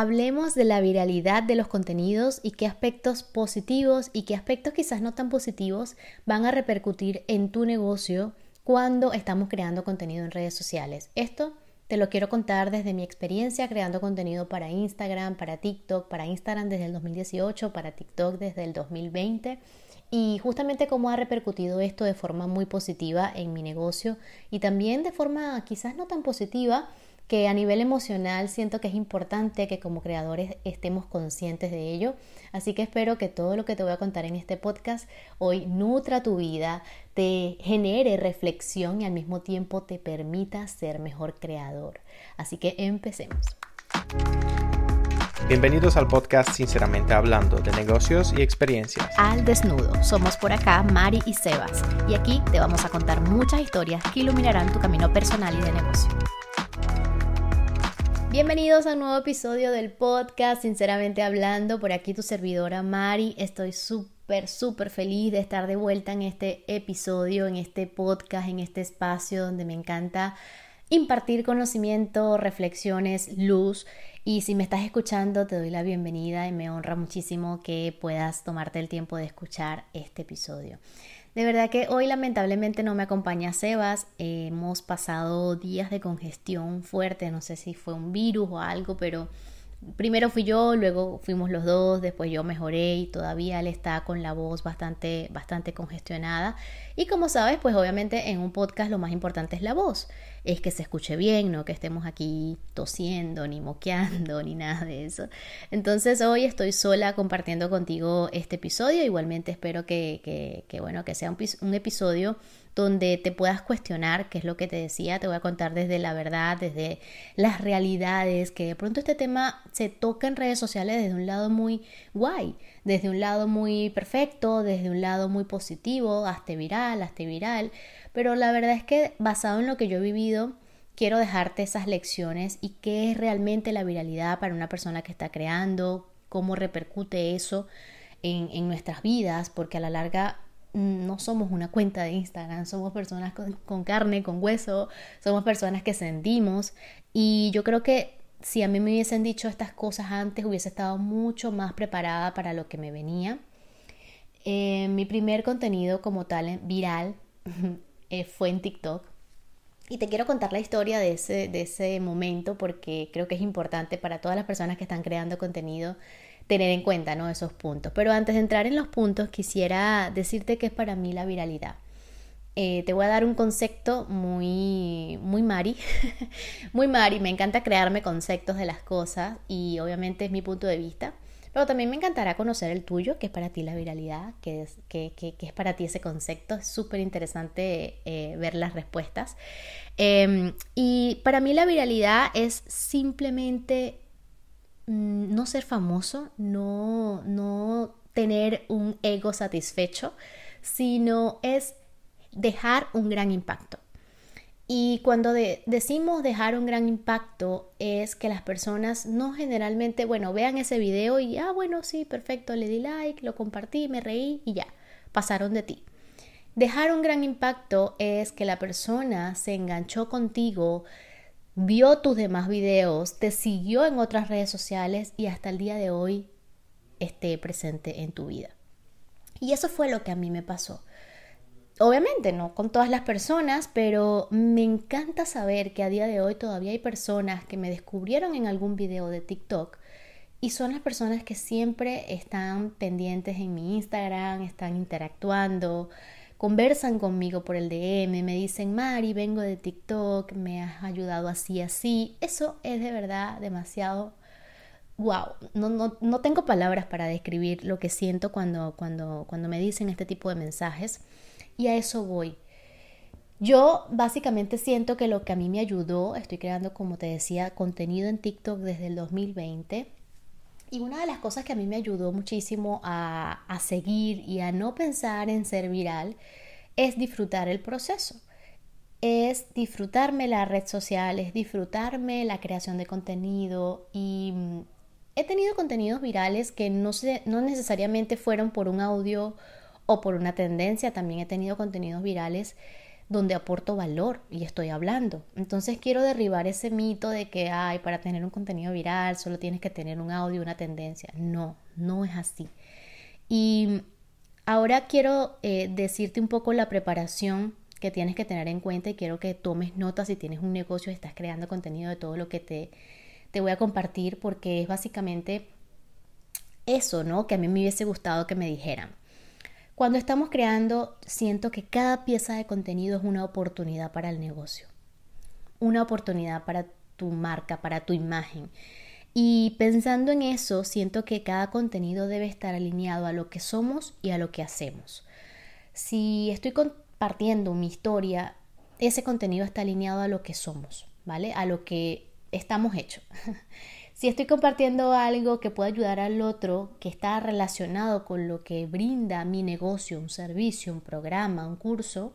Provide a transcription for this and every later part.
hablemos de la viralidad de los contenidos y qué aspectos positivos y qué aspectos quizás no tan positivos van a repercutir en tu negocio cuando estamos creando contenido en redes sociales. Esto te lo quiero contar desde mi experiencia creando contenido para Instagram, para TikTok, para Instagram desde el 2018, para TikTok desde el 2020 y justamente cómo ha repercutido esto de forma muy positiva en mi negocio y también de forma quizás no tan positiva que a nivel emocional siento que es importante que como creadores estemos conscientes de ello. Así que espero que todo lo que te voy a contar en este podcast hoy nutra tu vida, te genere reflexión y al mismo tiempo te permita ser mejor creador. Así que empecemos. Bienvenidos al podcast Sinceramente Hablando de negocios y experiencias. Al desnudo, somos por acá Mari y Sebas y aquí te vamos a contar muchas historias que iluminarán tu camino personal y de negocio. Bienvenidos a un nuevo episodio del podcast, sinceramente hablando, por aquí tu servidora Mari, estoy súper, súper feliz de estar de vuelta en este episodio, en este podcast, en este espacio donde me encanta impartir conocimiento, reflexiones, luz. Y si me estás escuchando, te doy la bienvenida y me honra muchísimo que puedas tomarte el tiempo de escuchar este episodio. De verdad que hoy lamentablemente no me acompaña Sebas. hemos pasado días de congestión fuerte, no sé si fue un virus o algo, pero primero fui yo, luego fuimos los dos, después yo mejoré y todavía él está con la voz bastante, bastante congestionada. Y como sabes, pues obviamente en un podcast lo más importante es la voz, es que se escuche bien, no que estemos aquí tosiendo, ni moqueando, ni nada de eso. Entonces hoy estoy sola compartiendo contigo este episodio, igualmente espero que, que, bueno, que sea un, un episodio donde te puedas cuestionar, qué es lo que te decía, te voy a contar desde la verdad, desde las realidades, que de pronto este tema se toca en redes sociales desde un lado muy guay, desde un lado muy perfecto, desde un lado muy positivo, hasta viral, hasta viral, pero la verdad es que basado en lo que yo he vivido, quiero dejarte esas lecciones y qué es realmente la viralidad para una persona que está creando, cómo repercute eso en, en nuestras vidas, porque a la larga no somos una cuenta de Instagram, somos personas con, carne, con hueso, somos personas que sentimos y yo creo que si a mí me hubiesen dicho estas cosas antes hubiese estado mucho más preparada para lo que me venía. Eh, mi primer contenido como tal viral eh, fue en TikTok. Y te quiero contar la historia de ese, de ese momento porque creo que es importante para todas las personas que están creando contenido tener en cuenta ¿no? esos puntos. Pero antes de entrar en los puntos, quisiera decirte qué es para mí la viralidad. Eh, te voy a dar un concepto muy, muy Mari, muy Mari, me encanta crearme conceptos de las cosas y obviamente es mi punto de vista, pero también me encantará conocer el tuyo, que es para ti la viralidad, que es, que, que, es para ti ese concepto, es súper interesante eh, ver las respuestas. Em, y para mí la viralidad es simplemente no ser famoso, no, no tener un ego satisfecho, sino es dejar un gran impacto. Y cuando decimos dejar un gran impacto es que las personas no generalmente, bueno, vean ese video y, ah, bueno, sí, perfecto, le di like, lo compartí, me reí y ya, pasaron de ti. Dejar un gran impacto es que la persona se enganchó contigo, vio tus demás videos, te siguió en otras redes sociales y hasta el día de hoy esté presente en tu vida. Y eso fue lo que a mí me pasó. Obviamente no con todas las personas, pero me encanta saber que a día de hoy todavía hay personas que me descubrieron en algún video de TikTok y son las personas que siempre están pendientes en mi Instagram, están interactuando, conversan conmigo por el DM, me dicen, Mari, vengo de TikTok, me has ayudado así, así. Eso es de verdad demasiado wow, no, no, no, tengo palabras para describir lo que siento cuando, cuando, cuando me dicen este tipo de mensajes y a eso voy. Yo básicamente siento que lo que a mí me ayudó, estoy creando, como te decía, contenido en TikTok desde el 2020 y una de las cosas que a mí me ayudó muchísimo a, seguir y a no pensar en ser viral es disfrutar el proceso. Es disfrutarme la red social, es disfrutarme la creación de contenido y mm, he tenido contenidos virales que no, no necesariamente fueron por un audio o por una tendencia, también he tenido contenidos virales donde aporto valor y estoy hablando. Entonces quiero derribar ese mito de que, ay, para tener un contenido viral solo tienes que tener un audio, una tendencia. No, no es así. Y ahora quiero eh, decirte un poco la preparación que tienes que tener en cuenta y quiero que tomes notas si tienes un negocio estás creando contenido de todo lo que te, te voy a compartir porque es básicamente eso, ¿no? Que a mí me hubiese gustado que me dijeran. Cuando estamos creando, siento que cada pieza de contenido es una oportunidad para el negocio, una oportunidad para tu marca, para tu imagen. Y pensando en eso, siento que cada contenido debe estar alineado a lo que somos y a lo que hacemos. Si estoy compartiendo mi historia, ese contenido está alineado a lo que somos, ¿vale? A lo que estamos hechos. Si estoy compartiendo algo que puede ayudar al otro, que está relacionado con lo que brinda mi negocio, un servicio, un programa, un curso,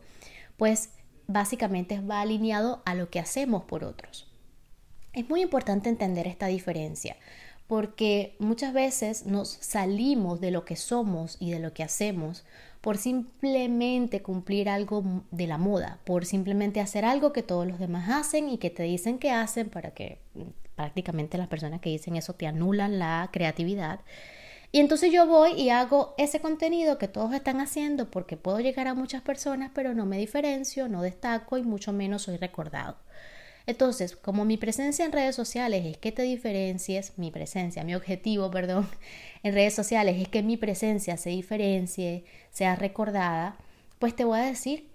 pues básicamente va alineado a lo que hacemos por otros. Es muy importante entender esta diferencia porque muchas veces nos salimos de lo que somos y de lo que hacemos por simplemente cumplir algo de la moda, por simplemente hacer algo que todos los demás hacen y que te dicen que hacen para que prácticamente las personas que dicen eso te anulan la creatividad. Y entonces yo voy y hago ese contenido que todos están haciendo porque puedo llegar a muchas personas, pero no me diferencio, no destaco y mucho menos soy recordado. Entonces, como mi presencia en redes sociales es que te diferencies, mi presencia, mi objetivo, perdón, en redes sociales es que mi presencia se diferencie, sea recordada, pues te voy a decir,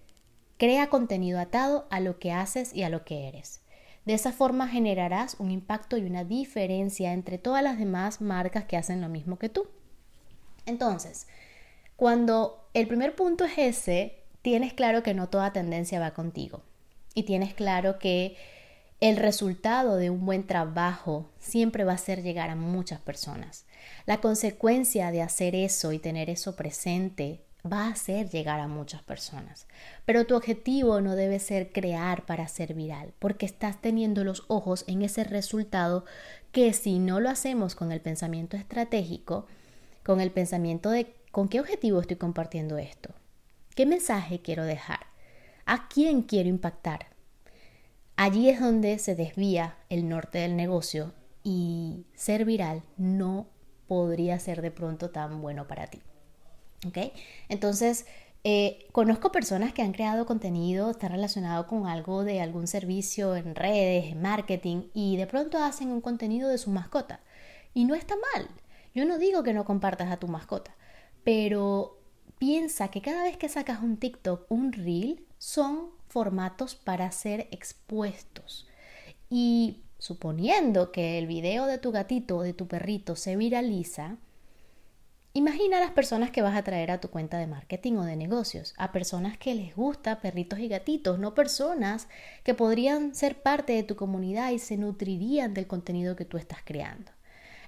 crea contenido atado a lo que haces y a lo que eres. De esa forma generarás un impacto y una diferencia entre todas las demás marcas que hacen lo mismo que tú. Entonces, cuando el primer punto es ese, tienes claro que no toda tendencia va contigo. Y tienes claro que el resultado de un buen trabajo siempre va a ser llegar a muchas personas. La consecuencia de hacer eso y tener eso presente va a hacer llegar a muchas personas. Pero tu objetivo no debe ser crear para ser viral, porque estás teniendo los ojos en ese resultado que si no lo hacemos con el pensamiento estratégico, con el pensamiento de con qué objetivo estoy compartiendo esto, qué mensaje quiero dejar, a quién quiero impactar. Allí es donde se desvía el norte del negocio y ser viral no podría ser de pronto tan bueno para ti. Entonces, eh, conozco personas que han creado contenido, está relacionado con algo de algún servicio en redes, en marketing, y de pronto hacen un contenido de su mascota. Y no está mal. Yo no digo que no compartas a tu mascota, pero piensa que cada vez que sacas un TikTok, un reel, son formatos para ser expuestos. Y suponiendo que el video de tu gatito o de tu perrito se viraliza, Imagina a las personas que vas a traer a tu cuenta de marketing o de negocios, a personas que les gusta perritos y gatitos, no personas que podrían ser parte de tu comunidad y se nutrirían del contenido que tú estás creando.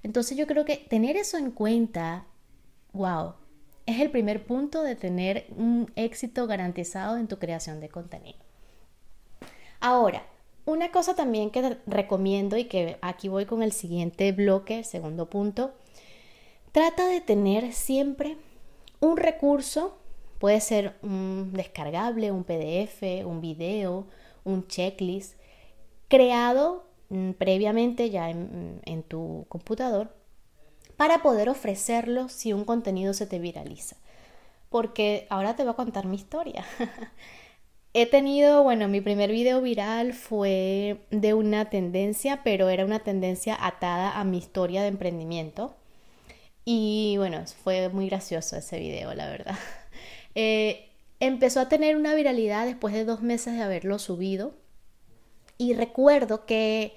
Entonces yo creo que tener eso en cuenta, wow, es el primer punto de tener un éxito garantizado en tu creación de contenido. Ahora, una cosa también que recomiendo y que aquí voy con el siguiente bloque, el segundo punto, Trata de tener siempre un recurso, puede ser un descargable, un PDF, un video, un checklist, creado mm, previamente ya en, en tu computador para poder ofrecerlo si un contenido se te viraliza. Porque ahora te voy a contar mi historia. He tenido, bueno, mi primer video viral fue de una tendencia, pero era una tendencia atada a mi historia de emprendimiento. Y bueno, fue muy gracioso ese video, la verdad. Eh, empezó a tener una viralidad después de dos meses de haberlo subido. Y recuerdo que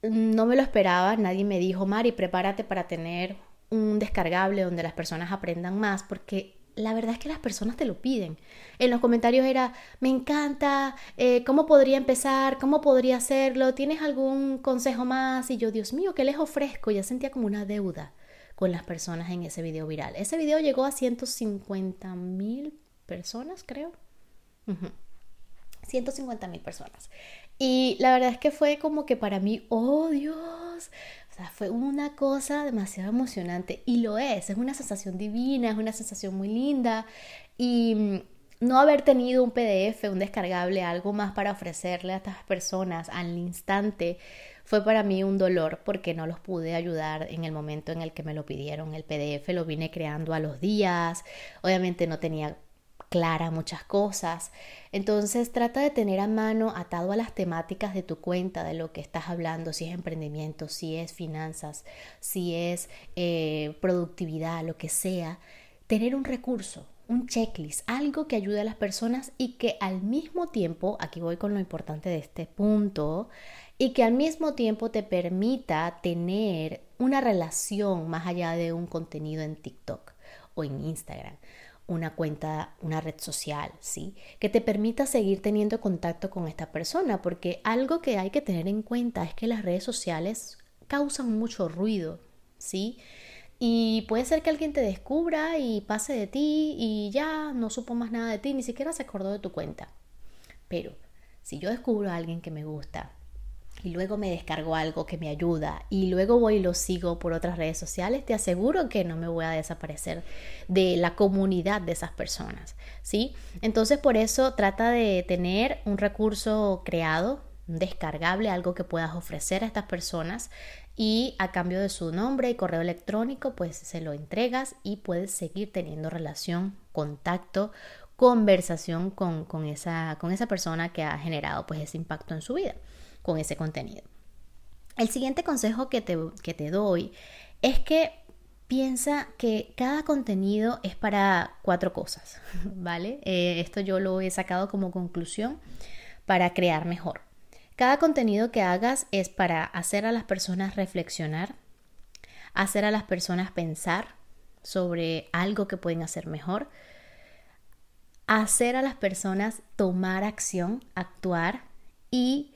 no me lo esperaba, nadie me dijo, Mari, prepárate para tener un descargable donde las personas aprendan más, porque la verdad es que las personas te lo piden. En los comentarios era, me encanta, eh, ¿cómo podría empezar? ¿Cómo podría hacerlo? ¿Tienes algún consejo más? Y yo, Dios mío, ¿qué les ofrezco? Ya sentía como una deuda con las personas en ese video viral. Ese video llegó a 150 mil personas, creo. 150 mil personas. Y la verdad es que fue como que para mí, oh Dios, fue una cosa demasiado emocionante y lo es, es una sensación divina, es una sensación muy linda y mm, no haber tenido un PDF, un descargable, algo más para ofrecerle a estas personas al instante, fue para mí un dolor porque no los pude ayudar en el momento en el que me lo pidieron. El PDF lo vine creando a los días, obviamente no tenía clara muchas cosas. Entonces trata de tener a mano atado a las temáticas de tu cuenta, de lo que estás hablando, si es emprendimiento, si es finanzas, si es eh, productividad, lo que sea, tener un recurso, un checklist, algo que ayude a las personas y que al mismo tiempo, aquí voy con lo importante de este punto, y que al mismo tiempo te permita tener una relación más allá de un contenido en TikTok o en Instagram, una cuenta, una red social, ¿sí? Que te permita seguir teniendo contacto con esta persona, porque algo que hay que tener en cuenta es que las redes sociales causan mucho ruido, ¿sí? Y puede ser que alguien te descubra y pase de ti y ya no supo más nada de ti, ni siquiera se acordó de tu cuenta. Pero si yo descubro a alguien que me gusta y luego me descargo algo que me ayuda y luego voy y lo sigo por otras redes sociales, te aseguro que no me voy a desaparecer de la comunidad de esas personas, ¿sí? Entonces por eso trata de tener un recurso creado, descargable, algo que puedas ofrecer a estas personas y a cambio de su nombre y correo electrónico pues se lo entregas y puedes seguir teniendo relación, contacto, conversación con, esa, con esa persona que ha generado pues ese impacto en su vida con ese contenido. El siguiente consejo que te, que te doy es que piensa que cada contenido es para cuatro cosas, ¿vale? Eh, esto yo lo he sacado como conclusión para crear mejor. Cada contenido que hagas es para hacer a las personas reflexionar, hacer a las personas pensar sobre algo que pueden hacer mejor, hacer a las personas tomar acción, actuar y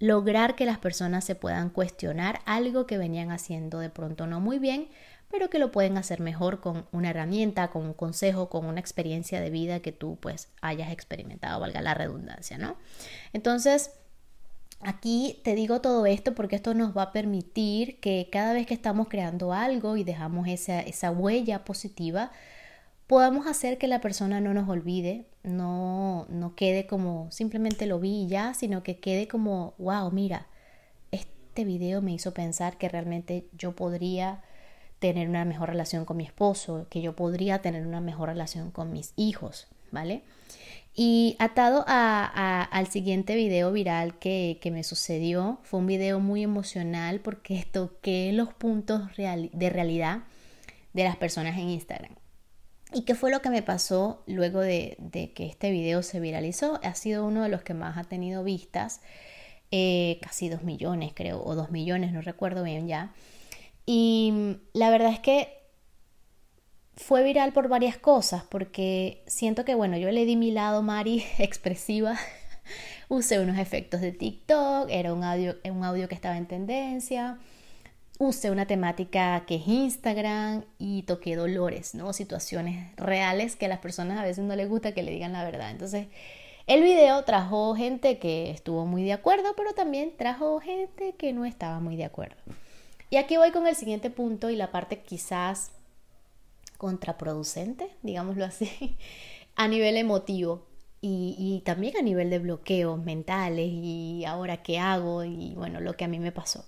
lograr que las personas se puedan cuestionar algo que venían haciendo de pronto no muy bien, pero que lo pueden hacer mejor con una herramienta, con un consejo, con una experiencia de vida que tú pues hayas experimentado, valga la redundancia, ¿no? Entonces, Aquí te digo todo esto porque esto nos va a permitir que cada vez que estamos creando algo y dejamos esa, esa huella positiva, podamos hacer que la persona no nos olvide, no, no quede como simplemente lo vi ya, sino que quede como, wow, mira, este video me hizo pensar que realmente yo podría tener una mejor relación con mi esposo, que yo podría tener una mejor relación con mis hijos, ¿vale? Y atado al siguiente video viral que, me sucedió, fue un video muy emocional porque toqué los puntos de realidad de las personas en Instagram. ¿Y qué fue lo que me pasó luego de, que este video se viralizó? Ha sido uno de los que más ha tenido vistas, eh, casi dos millones creo, o dos millones, no recuerdo bien ya. Y la verdad es que fue viral por varias cosas, porque siento que, bueno, yo le di mi lado Mari expresiva, usé unos efectos de TikTok, era un audio, un audio que estaba en tendencia, usé una temática que es Instagram y toqué dolores, ¿no? Situaciones reales que a las personas a veces no les gusta que le digan la verdad. Entonces, el video trajo gente que estuvo muy de acuerdo, pero también trajo gente que no estaba muy de acuerdo. Y aquí voy con el siguiente punto y la parte quizás contraproducente, digámoslo así, a nivel emotivo y, también a nivel de bloqueos mentales y ahora qué hago y bueno, lo que a mí me pasó.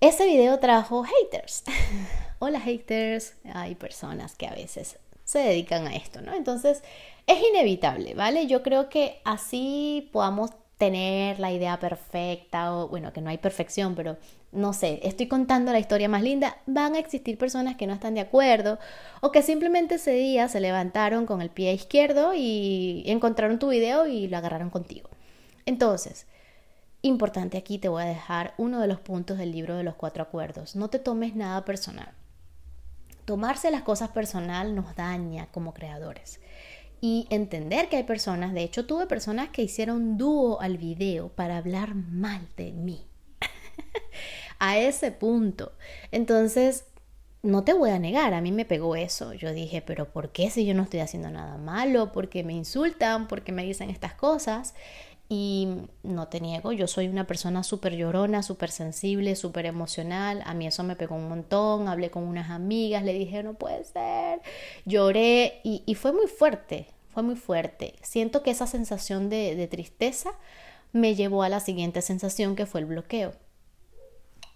Ese video trajo haters. Hola haters, hay personas que a veces se dedican a esto, ¿no? Entonces es inevitable, ¿vale? Yo creo que así podamos tener la idea perfecta o bueno, que no hay perfección, pero no sé, estoy contando la historia más linda, van a existir personas que no están de acuerdo o que simplemente ese día se levantaron con el pie izquierdo y encontraron tu video y lo agarraron contigo. Entonces, importante aquí te voy a dejar uno de los puntos del libro de los cuatro acuerdos. No te tomes nada personal. Tomarse las cosas personal nos daña como creadores y entender que hay personas, de hecho tuve personas que hicieron dúo al video para hablar mal de mí. a ese punto. Entonces, no te voy a negar, a mí me pegó eso. Yo dije, pero ¿por qué si yo no estoy haciendo nada malo? ¿Por qué me insultan? ¿Por qué me dicen estas cosas? Y no te niego, yo soy una persona súper llorona, súper sensible, súper emocional. A mí eso me pegó un montón. Hablé con unas amigas, le dije, no puede ser. Lloré y, y fue muy fuerte fue muy fuerte. Siento que esa sensación de, de tristeza me llevó a la siguiente sensación que fue el bloqueo.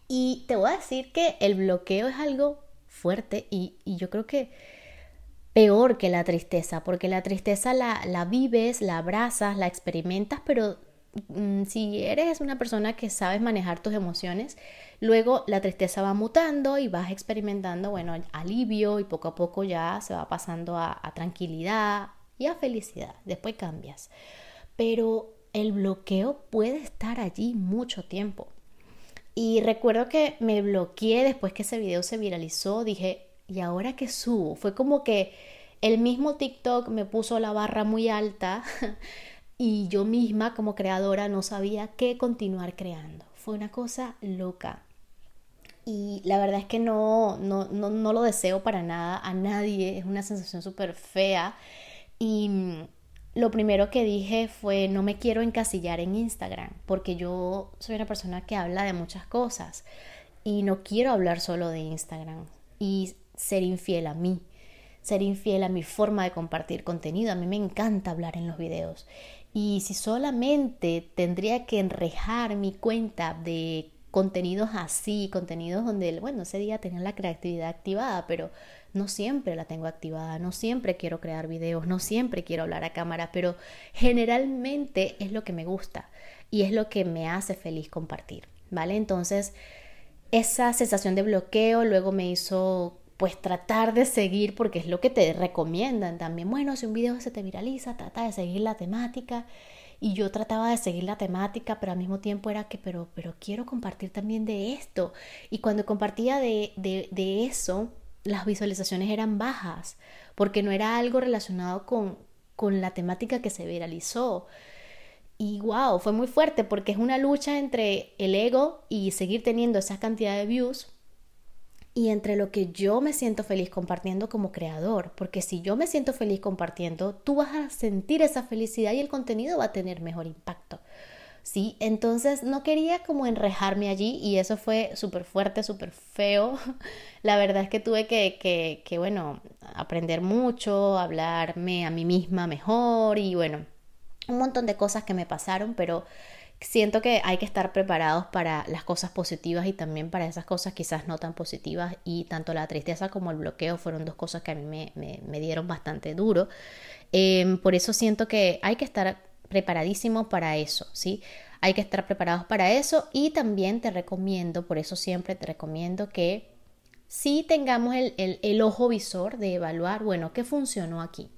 Y te voy a decir que el bloqueo es algo fuerte y, yo creo que peor que la tristeza, porque la tristeza la, la vives, la abrazas, la experimentas, pero mm, si eres una persona que sabes manejar tus emociones, luego la tristeza va mutando y vas experimentando, bueno, alivio y poco a poco ya se va pasando a, a tranquilidad y a felicidad. Después cambias. Pero el bloqueo puede estar allí mucho tiempo. Y recuerdo que me bloqueé después que ese video se viralizó, dije, ¿y ahora qué subo? Fue como que el mismo TikTok me puso la barra muy alta y yo misma como creadora no sabía qué continuar creando. Fue una cosa loca. Y la verdad es que no, no, no, no lo deseo para nada a nadie, es una sensación súper fea. Y lo primero que dije fue no me quiero encasillar en Instagram, porque yo soy una persona que habla de muchas cosas y no quiero hablar solo de Instagram y ser infiel a mí, ser infiel a mi forma de compartir contenido. A mí me encanta hablar en los videos. Y si solamente tendría que enrejar mi cuenta de contenidos así, contenidos donde, bueno, ese día tenía la creatividad activada, pero no siempre la tengo activada, no siempre quiero crear videos, no siempre quiero hablar a cámara, pero generalmente es lo que me gusta y es lo que me hace feliz compartir, ¿vale? Entonces, esa sensación de bloqueo luego me hizo pues tratar de seguir porque es lo que te recomiendan también. Bueno, si un video se te viraliza, trata de seguir la temática. Y yo trataba de seguir la temática, pero al mismo tiempo era que, pero, pero quiero compartir también de esto. Y cuando compartía de, de, de eso, las visualizaciones eran bajas, porque no era algo relacionado con, con la temática que se viralizó. Y wow, fue muy fuerte porque es una lucha entre el ego y seguir teniendo esa cantidad de views y entre lo que yo me siento feliz compartiendo como creador, porque si yo me siento feliz compartiendo, tú vas a sentir esa felicidad y el contenido va a tener mejor impacto. ¿sí? Entonces no quería como enrejarme allí y eso fue súper fuerte, súper feo. La verdad es que tuve que, que, que, bueno, aprender mucho, hablarme a mí misma mejor y bueno, un montón de cosas que me pasaron, pero siento que hay que estar preparados para las cosas positivas y también para esas cosas quizás no tan positivas y tanto la tristeza como el bloqueo fueron dos cosas que a mí me, dieron bastante duro. Eh, por eso siento que hay que estar preparadísimo para eso, ¿sí? Hay que estar preparados para eso y también te recomiendo, por eso siempre te recomiendo que sí tengamos el, el, el ojo visor de evaluar, bueno, ¿qué funcionó aquí?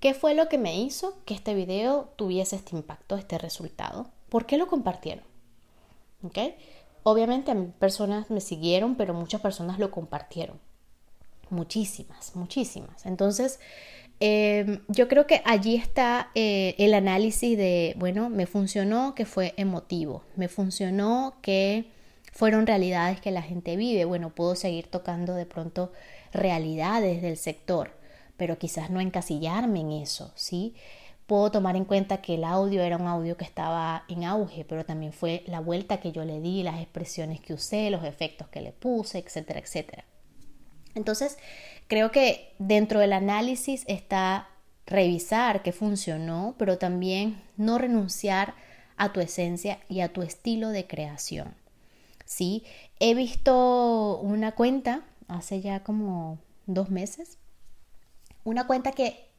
¿Qué fue lo que me hizo que este video tuviese este impacto, este resultado? ¿Por qué lo compartieron? ¿Ok? Obviamente a personas me siguieron, pero muchas personas lo compartieron. Muchísimas, muchísimas. Entonces, eh, yo creo que allí está eh, el análisis de, bueno, me funcionó que fue emotivo, me funcionó que fueron realidades que la gente vive, bueno, puedo seguir tocando de pronto realidades del sector, pero quizás no encasillarme en eso, ¿sí? Puedo tomar en cuenta que el audio era un audio que estaba en auge, pero también fue la vuelta que yo le di, las expresiones que usé, los efectos que le puse, etcétera, etcétera. Entonces, creo que dentro del análisis está revisar qué funcionó, pero también no renunciar a tu esencia y a tu estilo de creación. Sí, he visto una cuenta hace ya como dos meses, una cuenta que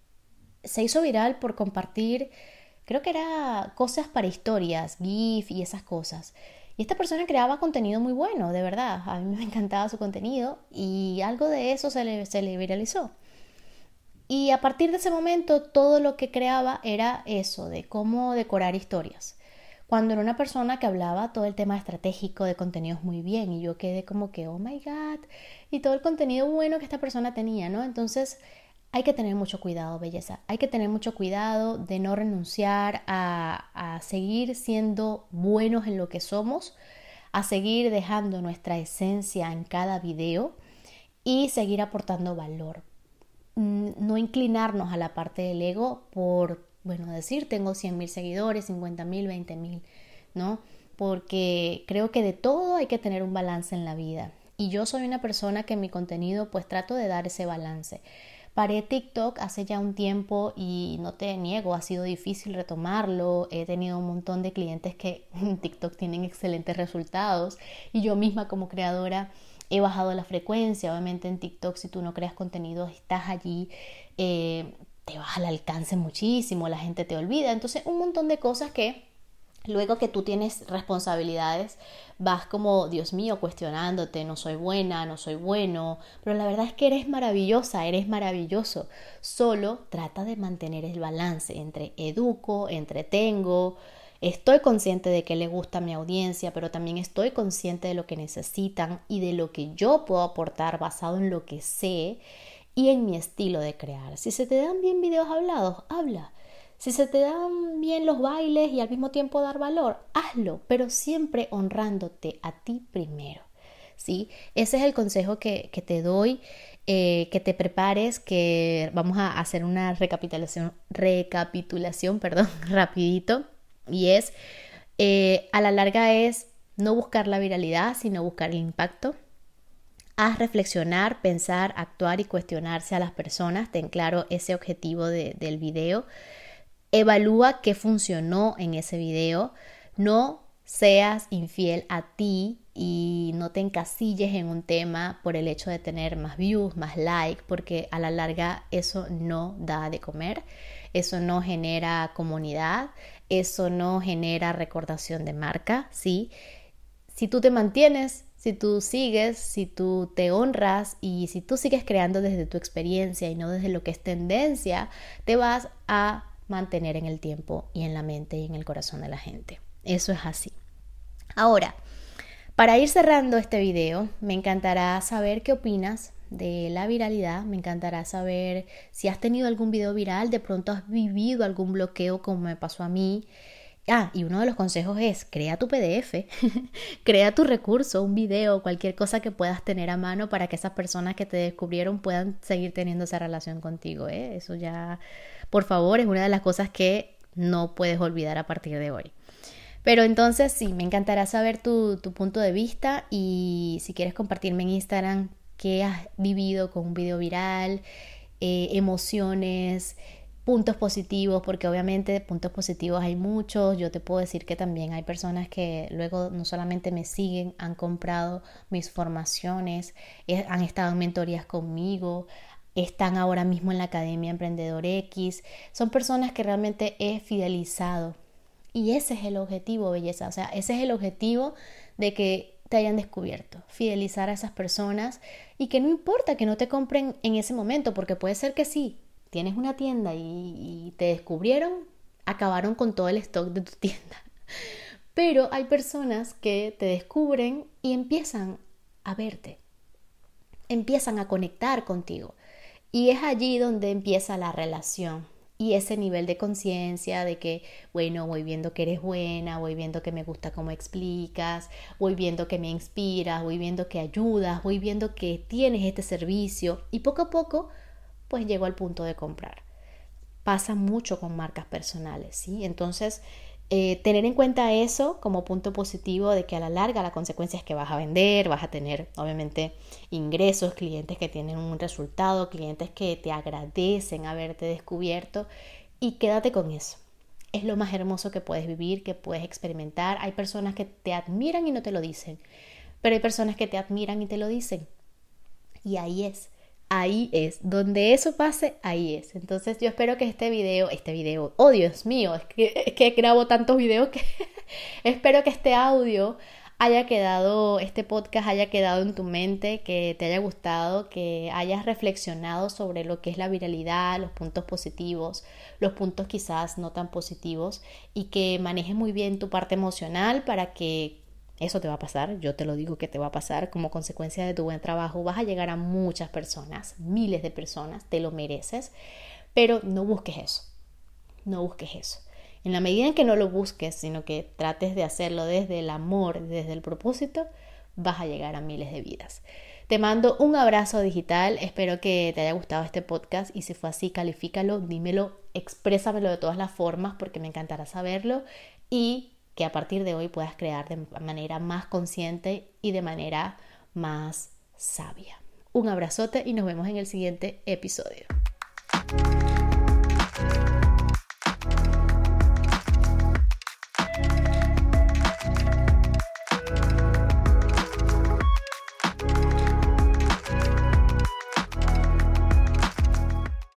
se hizo viral por compartir, creo que era cosas para historias, GIF y esas cosas. Y esta persona creaba contenido muy bueno, de verdad. A mí me encantaba su contenido y algo de eso se le, se le viralizó. Y a partir de ese momento todo lo que creaba era eso, de cómo decorar historias. Cuando era una persona que hablaba todo el tema estratégico de contenidos muy bien y yo quedé como que, oh my god, y todo el contenido bueno que esta persona tenía, ¿no? Entonces hay que tener mucho cuidado, belleza. Hay que tener mucho cuidado de no renunciar a, seguir siendo buenos en lo que somos, a seguir dejando nuestra esencia en cada video y seguir aportando valor. Mm, no inclinarnos a la parte del ego por, bueno, decir tengo 100 mil seguidores, 50 mil, 20 mil, ¿no? Porque creo que de todo hay que tener un balance en la vida. Y yo soy una persona que en mi contenido pues trato de dar ese balance Paré TikTok hace ya un tiempo y no te niego, ha sido difícil retomarlo. He tenido un montón de clientes que en TikTok tienen excelentes resultados y yo misma como creadora he bajado la frecuencia. Obviamente en TikTok si tú no creas contenido estás allí, eh, te baja el alcance muchísimo, la gente te olvida. Entonces un montón de cosas que Luego que tú tienes responsabilidades, vas como, Dios mío, cuestionándote, no soy buena, no soy bueno, pero la verdad es que eres maravillosa, eres maravilloso. Solo trata de mantener el balance entre educo, entretengo, estoy consciente de que le gusta a mi audiencia, pero también estoy consciente de lo que necesitan y de lo que yo puedo aportar basado en lo que sé y en mi estilo de crear. Si se te dan bien videos hablados, habla. Si se te dan bien los bailes y al mismo tiempo dar valor, hazlo, pero siempre honrándote a ti primero. ¿sí? Ese es el consejo que, te doy, eh, que te prepares, que vamos a hacer una recapitulación, recapitulación, perdón, rapidito, y es, eh, a la larga es no buscar la viralidad, sino buscar el impacto. Haz reflexionar, pensar, actuar y cuestionarse a las personas. Ten claro ese objetivo del video. Evalúa qué funcionó en ese video. No seas infiel a ti y no te encasilles en un tema por el hecho de tener más views, más likes, porque a la larga eso no da de comer, eso no genera comunidad, eso no genera recordación de marca, ¿sí? Si tú te mantienes, si tú sigues, si tú te honras y si tú sigues creando desde tu experiencia y no desde lo que es tendencia, te vas a mantener en el tiempo y en la mente y en el corazón de la gente. Eso es así. Ahora, para ir cerrando este video, me encantará saber qué opinas de la viralidad, me encantará saber si has tenido algún video viral, de pronto has vivido algún bloqueo como me pasó a mí. Ah, y uno de los consejos es, crea tu PDF, crea tu recurso, un video, cualquier cosa que puedas tener a mano para que esas personas que te descubrieron puedan seguir teniendo esa relación contigo. ¿eh? Eso ya por favor, es una de las cosas que no puedes olvidar a partir de hoy. Pero entonces sí, me encantará saber tu, punto de vista y si quieres compartirme en Instagram qué has vivido con un video viral, eh, emociones, puntos positivos, porque obviamente puntos positivos hay muchos. Yo te puedo decir que también hay personas que luego no solamente me siguen, han comprado mis formaciones, eh, han estado en mentorías conmigo, están ahora mismo en la Academia Emprendedor X. Son personas que realmente he fidelizado. Y ese es el objetivo, belleza. O sea, ese es el objetivo de que te hayan descubierto, fidelizar a esas personas y que no importa que no te compren en ese momento, porque puede ser que sí, tienes una tienda y, te descubrieron, acabaron con todo el stock de tu tienda. Pero hay personas que te descubren y empiezan a verte, empiezan a conectar contigo. Y es allí donde empieza la relación y ese nivel de conciencia de que, bueno, voy viendo que eres buena, voy viendo que me gusta cómo explicas, voy viendo que me inspiras, voy viendo que ayudas, voy viendo que tienes este servicio y poco a poco, pues llego al punto de comprar. Pasa mucho con marcas personales, ¿sí? Entonces, eh, tener en cuenta eso como punto positivo de que a la larga la consecuencia es que vas a vender, vas a tener obviamente ingresos, clientes que tienen un resultado, clientes que te agradecen haberte descubierto y quédate con eso. Es lo más hermoso que puedes vivir, que puedes experimentar. Hay personas que te admiran y no te lo dicen, pero hay personas que te admiran y te lo dicen. Y ahí es ahí es. Donde eso pase, ahí es. Entonces yo espero que este video, este video, oh Dios mío, es que, grabo tantos videos que espero que este audio haya quedado, este podcast haya quedado en tu mente, que te haya gustado, que hayas reflexionado sobre lo que es la viralidad, los puntos positivos, los puntos quizás no tan positivos y que manejes muy bien tu parte emocional para que eso te va a pasar, yo te lo digo que te va a pasar como consecuencia de tu buen trabajo. Vas a llegar a muchas personas, miles de personas, te lo mereces, pero no busques eso, no busques eso. En la medida en que no lo busques, sino que trates de hacerlo desde el amor, desde el propósito, vas a llegar a miles de vidas. Te mando un abrazo digital, espero que te haya gustado este podcast y si fue así, califícalo, dímelo, exprésamelo de todas las formas porque me encantará saberlo y que a partir de hoy puedas crear de manera más consciente y de manera más sabia. Un abrazote y nos vemos en el siguiente episodio.